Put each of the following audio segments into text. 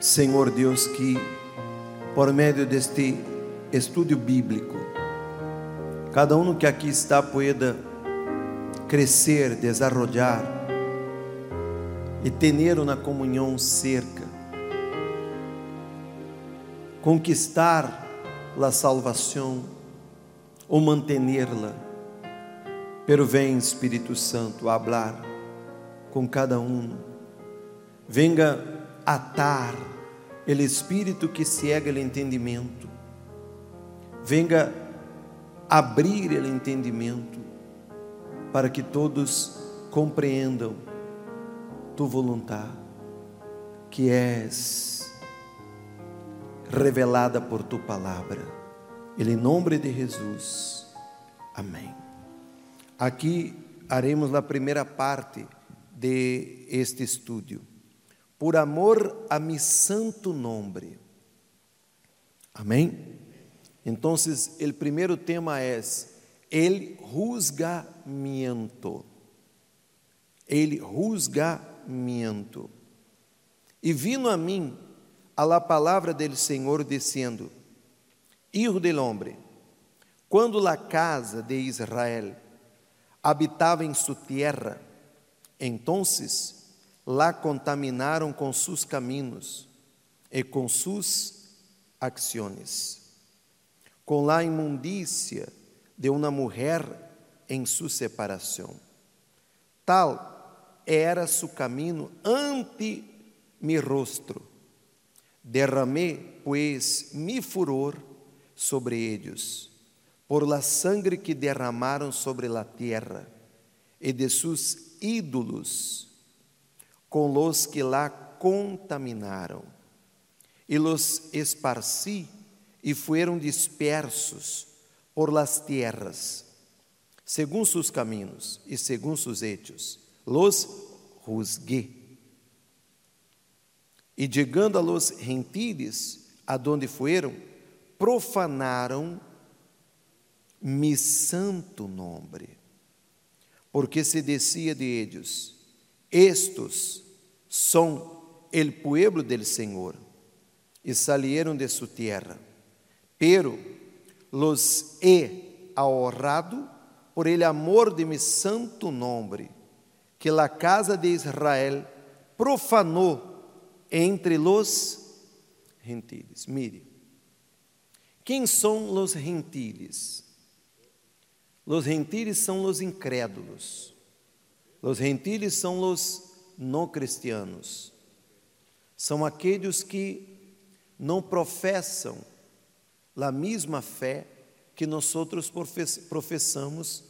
Senhor Deus, que por meio deste estudo bíblico, cada um que aqui está pueda crescer, desarrollar e ter uma comunhão cerca, conquistar a salvação ou mantê-la. Pero vem Espírito Santo a hablar com cada um. Venga atar o espírito que cega o entendimento. Venga abrir o entendimento para que todos compreendam tu vontade, que és revelada por tu palavra. Em nome de Jesus. Amém. Aqui haremos a primeira parte de este estudio. Por amor a mi santo nome. Amém? Então, o primeiro tema é el juzgamento. El juzgamento. E vino a mim a la palavra del Senhor dizendo: Hijo del hombre, quando la casa de Israel habitava em sua terra, Entonces la contaminaram com sus caminos e com sus acciones, com la imundícia de uma mulher em sua separação. Tal era su caminho ante mi rostro. Derramei, pues, mi furor sobre ellos, por la sangre que derramaram sobre la tierra, e de sus ídolos com los que lá contaminaram, e los esparci e foram dispersos por las tierras, según sus caminos e según sus hechos, los juzgué. E chegando a los gentiles, adonde foram, profanaram mi santo nome porque se decía de ellos, estos son el pueblo del Señor, y salieron de su tierra, pero los he ahorrado por el amor de mi santo nombre, que la casa de Israel profanou entre los gentiles. Mire, quem são os gentiles? Los gentiles são os incrédulos. Los gentiles são os não cristianos. São aqueles que não professam a mesma fé que nós outros professamos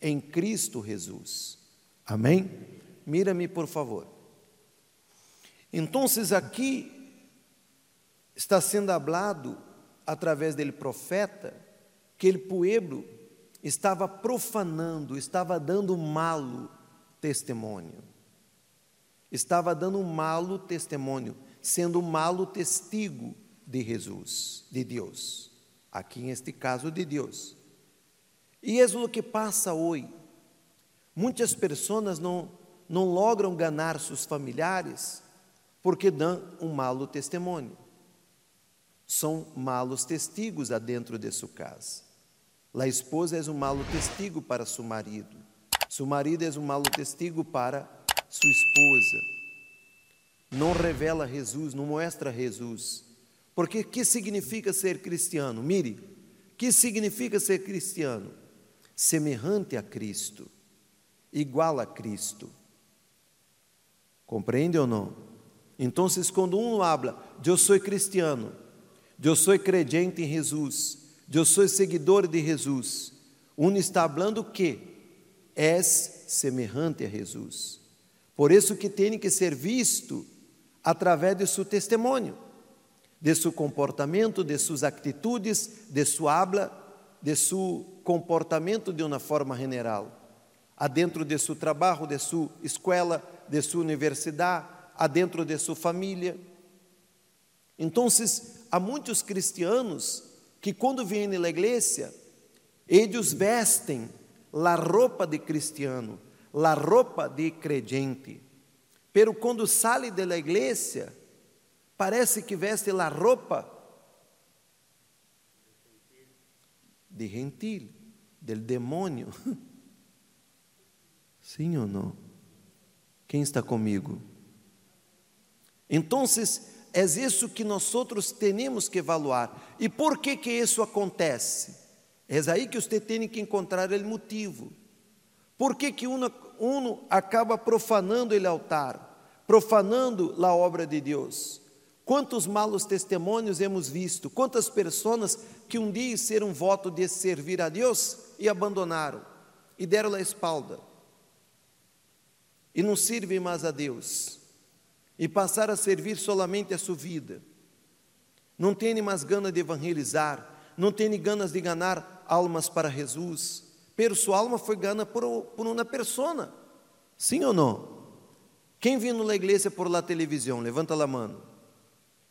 em Cristo Jesus. Amém? Mira-me, por favor. Então, aqui está sendo hablado através dele profeta que o povo estava profanando, estava dando malo testemunho. Estava dando um malo testemunho, sendo um malo testigo de Jesus, de Deus. Aqui, neste caso, de Deus. E é o que passa hoje. Muitas pessoas não, não logram ganhar seus familiares porque dão um malo testemunho. São malos testigos adentro de sua casa. La esposa é um malo testigo para seu marido. Seu marido é um malo testigo para sua esposa. Não revela Jesus, não mostra Jesus. Porque que significa ser cristiano? Mire, que significa ser cristiano? Semelhante a Cristo, igual a Cristo. Compreende ou não? Então, quando um habla, eu sou cristiano, eu sou crente em Jesus, eu sou seguidor de Jesus. Um está falando que és semelhante a Jesus. Por isso que tem que ser visto através de seu testemunho, de seu comportamento, de suas atitudes, de sua habla, de seu comportamento de uma forma general, adentro de seu trabalho, de sua escola, de sua universidade, adentro de sua família. Então, há muitos cristianos que quando vêm na igreja, eles vestem a roupa de cristiano, a roupa de crente. Pero quando saem da igreja, parece que veste a roupa de gentil, del demônio. Sim ou não? Quem está comigo? Então, é isso que nós outros temos que evaluar. E por que que isso acontece? É aí que você tem que encontrar o motivo. Por que que uno, uno acaba profanando o altar, profanando a obra de Deus? Quantos malos testemunhos hemos visto? Quantas pessoas que um dia hicieron um voto de servir a Deus e abandonaram e deram a espalda e não servem mais a Deus e passaram a servir solamente a sua vida. Não têm mais ganas de evangelizar, não têm ganas de ganhar almas para Jesus, pero sua alma foi ganha por, por uma persona. Sim ou não? Quem vindo na igreja por la televisão? Levanta a mão.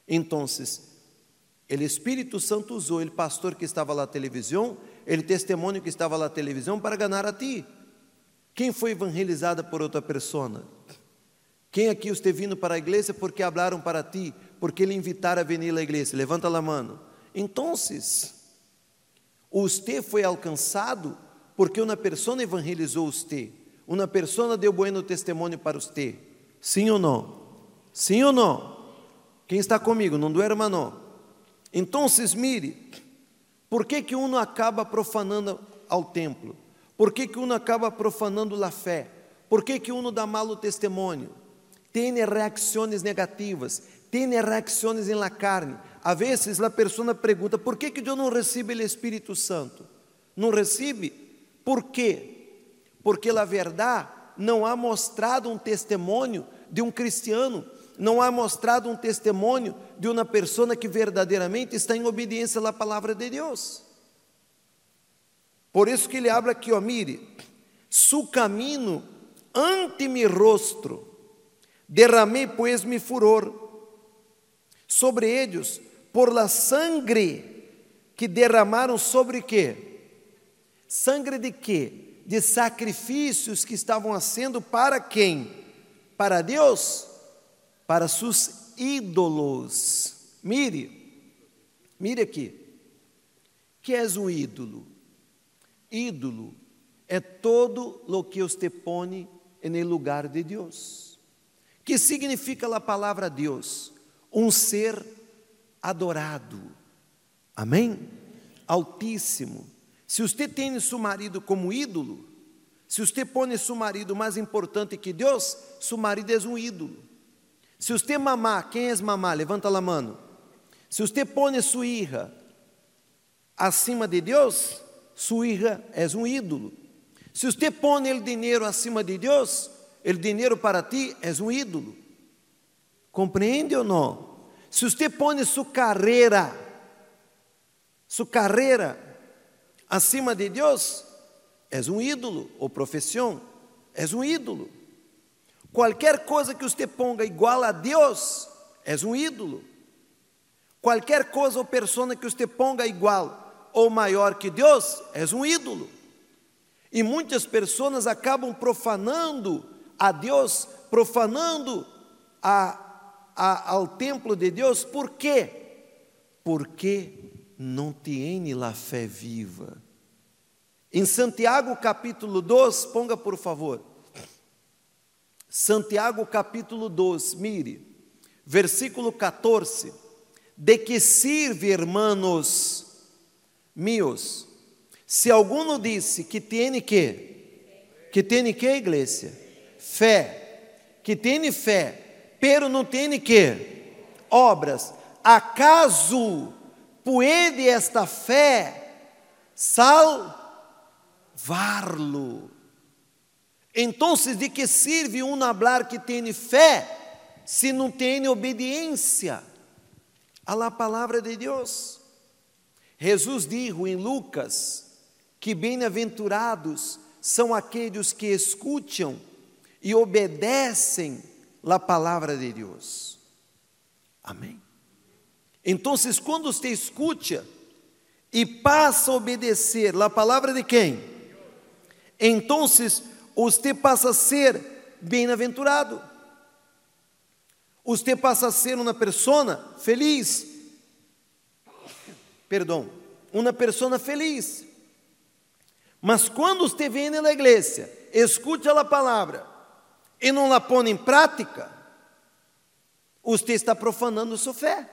Então, o Espírito Santo usou o pastor que estava lá televisão, o testemunho que estava lá televisão para ganhar a ti. Quem foi evangelizada por outra pessoa? Quem aqui está vindo para a igreja porque hablaram para ti, porque lhe invitaram a vir à igreja? Levanta a mão. Então, você foi alcançado porque uma pessoa evangelizou você, uma pessoa deu bueno testemunho para você. Sim ou não? Sim ou não? Quem está comigo? Não duerma não. Então, mire, por que que uno acaba profanando ao templo? Por que que uno acaba profanando a fé? Por que que uno dá malo testemunho? Tem reações negativas, tem reações em la carne. A vezes a pessoa pergunta: por que que eu não recebo o Espírito Santo? Não recebe? Por quê? Porque a verdade não há mostrado um testemunho de um cristiano não há mostrado um testemunho de uma pessoa que verdadeiramente está em obediência à palavra de Deus. Por isso que ele abre aqui, ó, mire, su caminho ante mi rostro, derramei pois mi furor sobre eles por la sangre que derramaram sobre quê? Sangre de quê? De sacrifícios que estavam sendo para quem? Para Deus? para seus ídolos. Mire, mire aqui. Que é um ídolo? Ídolo é todo lo que você põe no lugar de Deus. Que significa a palavra Deus? Um ser adorado. Amém? Altíssimo. Se você tem seu marido como ídolo, se você põe seu marido mais importante que Deus, seu marido é um ídolo. Se você mamar, quem é mamar? Levanta a mão. Se você põe sua hija acima de Deus, sua hija é um ídolo. Se você põe o dinheiro acima de Deus, o dinheiro para ti é um ídolo. Compreende ou não? Se você põe sua carreira, sua carreira acima de Deus, é um ídolo, ou profissão, é um ídolo. Qualquer coisa que você ponga igual a Deus, é um ídolo. Qualquer coisa ou pessoa que você ponga igual ou maior que Deus, é um ídolo. E muitas pessoas acabam profanando a Deus, profanando a, a, ao templo de Deus, por quê? Porque não tem a fé viva. Em Santiago capítulo 2, ponga por favor. Santiago capítulo 2, mire, versículo 14. De que sirve, hermanos meus, se alguno disse que tem que, que tem que, igreja? Fé, que tem fé, pero não tem que? Obras. Acaso puede esta fé salvar-lo? Então, de que serve um hablar que tem fé se não tem obediência à palavra de Deus? Jesus disse em Lucas que bem-aventurados são aqueles que escutam e obedecem a palavra de Deus. Amém. Então, quando você escuta e passa a obedecer a palavra de quem? Então, você passa a ser bem-aventurado. Você passa a ser uma pessoa feliz. Perdão, uma pessoa feliz. Mas quando você vem na igreja, escute a palavra e não la põe em prática, você está profanando sua fé.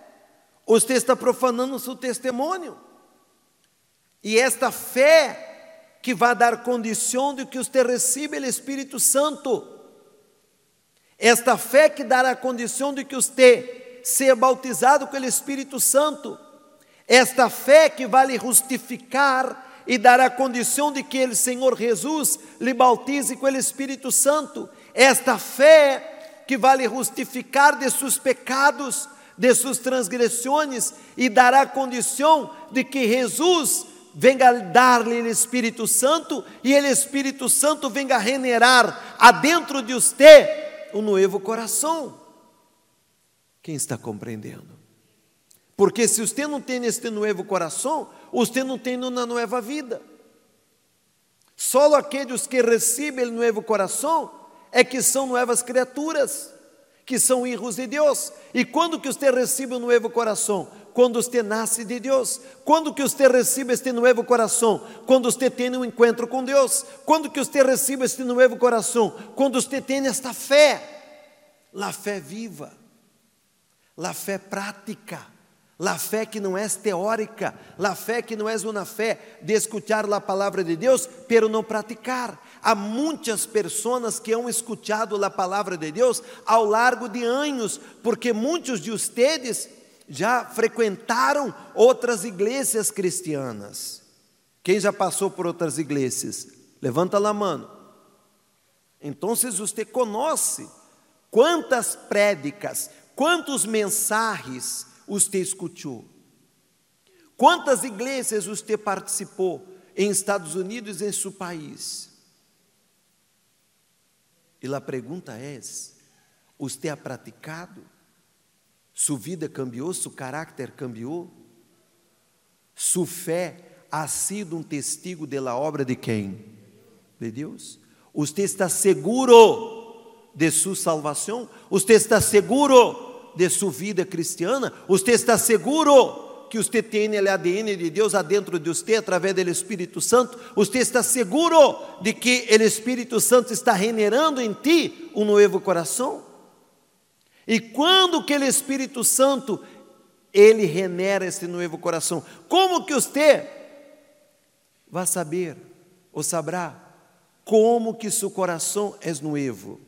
Você está profanando seu testemunho. E esta fé que vai dar condição de que você receba o Espírito Santo. Esta fé que dará condição de que você seja bautizado com o Espírito Santo. Esta fé que vai lhe justificar e dará condição de que o Senhor Jesus lhe bautize com o Espírito Santo. Esta fé que vai lhe justificar de seus pecados de suas transgressões e dará condição de que Jesus venga dar-lhe o Espírito Santo e o Espírito Santo venga generar adentro de você um novo coração. Quem está compreendendo? Porque se você não tem este novo coração, você não tem uma nova vida. Só aqueles que recebem o novo coração é que são novas criaturas que são hijos de Deus. E quando que você recebe um novo coração? Quando você nasce de Deus. Quando que você recebe este novo coração? Quando você tem um encontro com Deus. Quando que você recebe este novo coração? Quando você tem esta fé. La fé viva. La fé prática. La fé que não é teórica, la fé que não é uma fé de escutar a palavra de Deus, pero não praticar. Há muitas pessoas que han escutado a palavra de Deus ao largo de anos, porque muitos de ustedes já frequentaram outras igrejas cristianas. Quem já passou por outras igrejas? Levanta a mão. Então, você conhece quantas prédicas, quantos mensagens você escutou? Quantas igrejas você participou em Estados Unidos e em seu país? E a pergunta é: você ha praticado? Sua vida cambiou, seu caráter cambiou? Sua fé ha sido um testigo da obra de quem? De Deus? Você está seguro de sua salvação? Você está seguro de sua vida cristiana, você está seguro que você tem o ADN de Deus adentro de você através do Espírito Santo? Você está seguro de que o Espírito Santo está generando em ti um novo coração? E quando que o Espírito Santo ele genera esse novo coração? Como que você vai saber ou saberá como que seu coração é novo?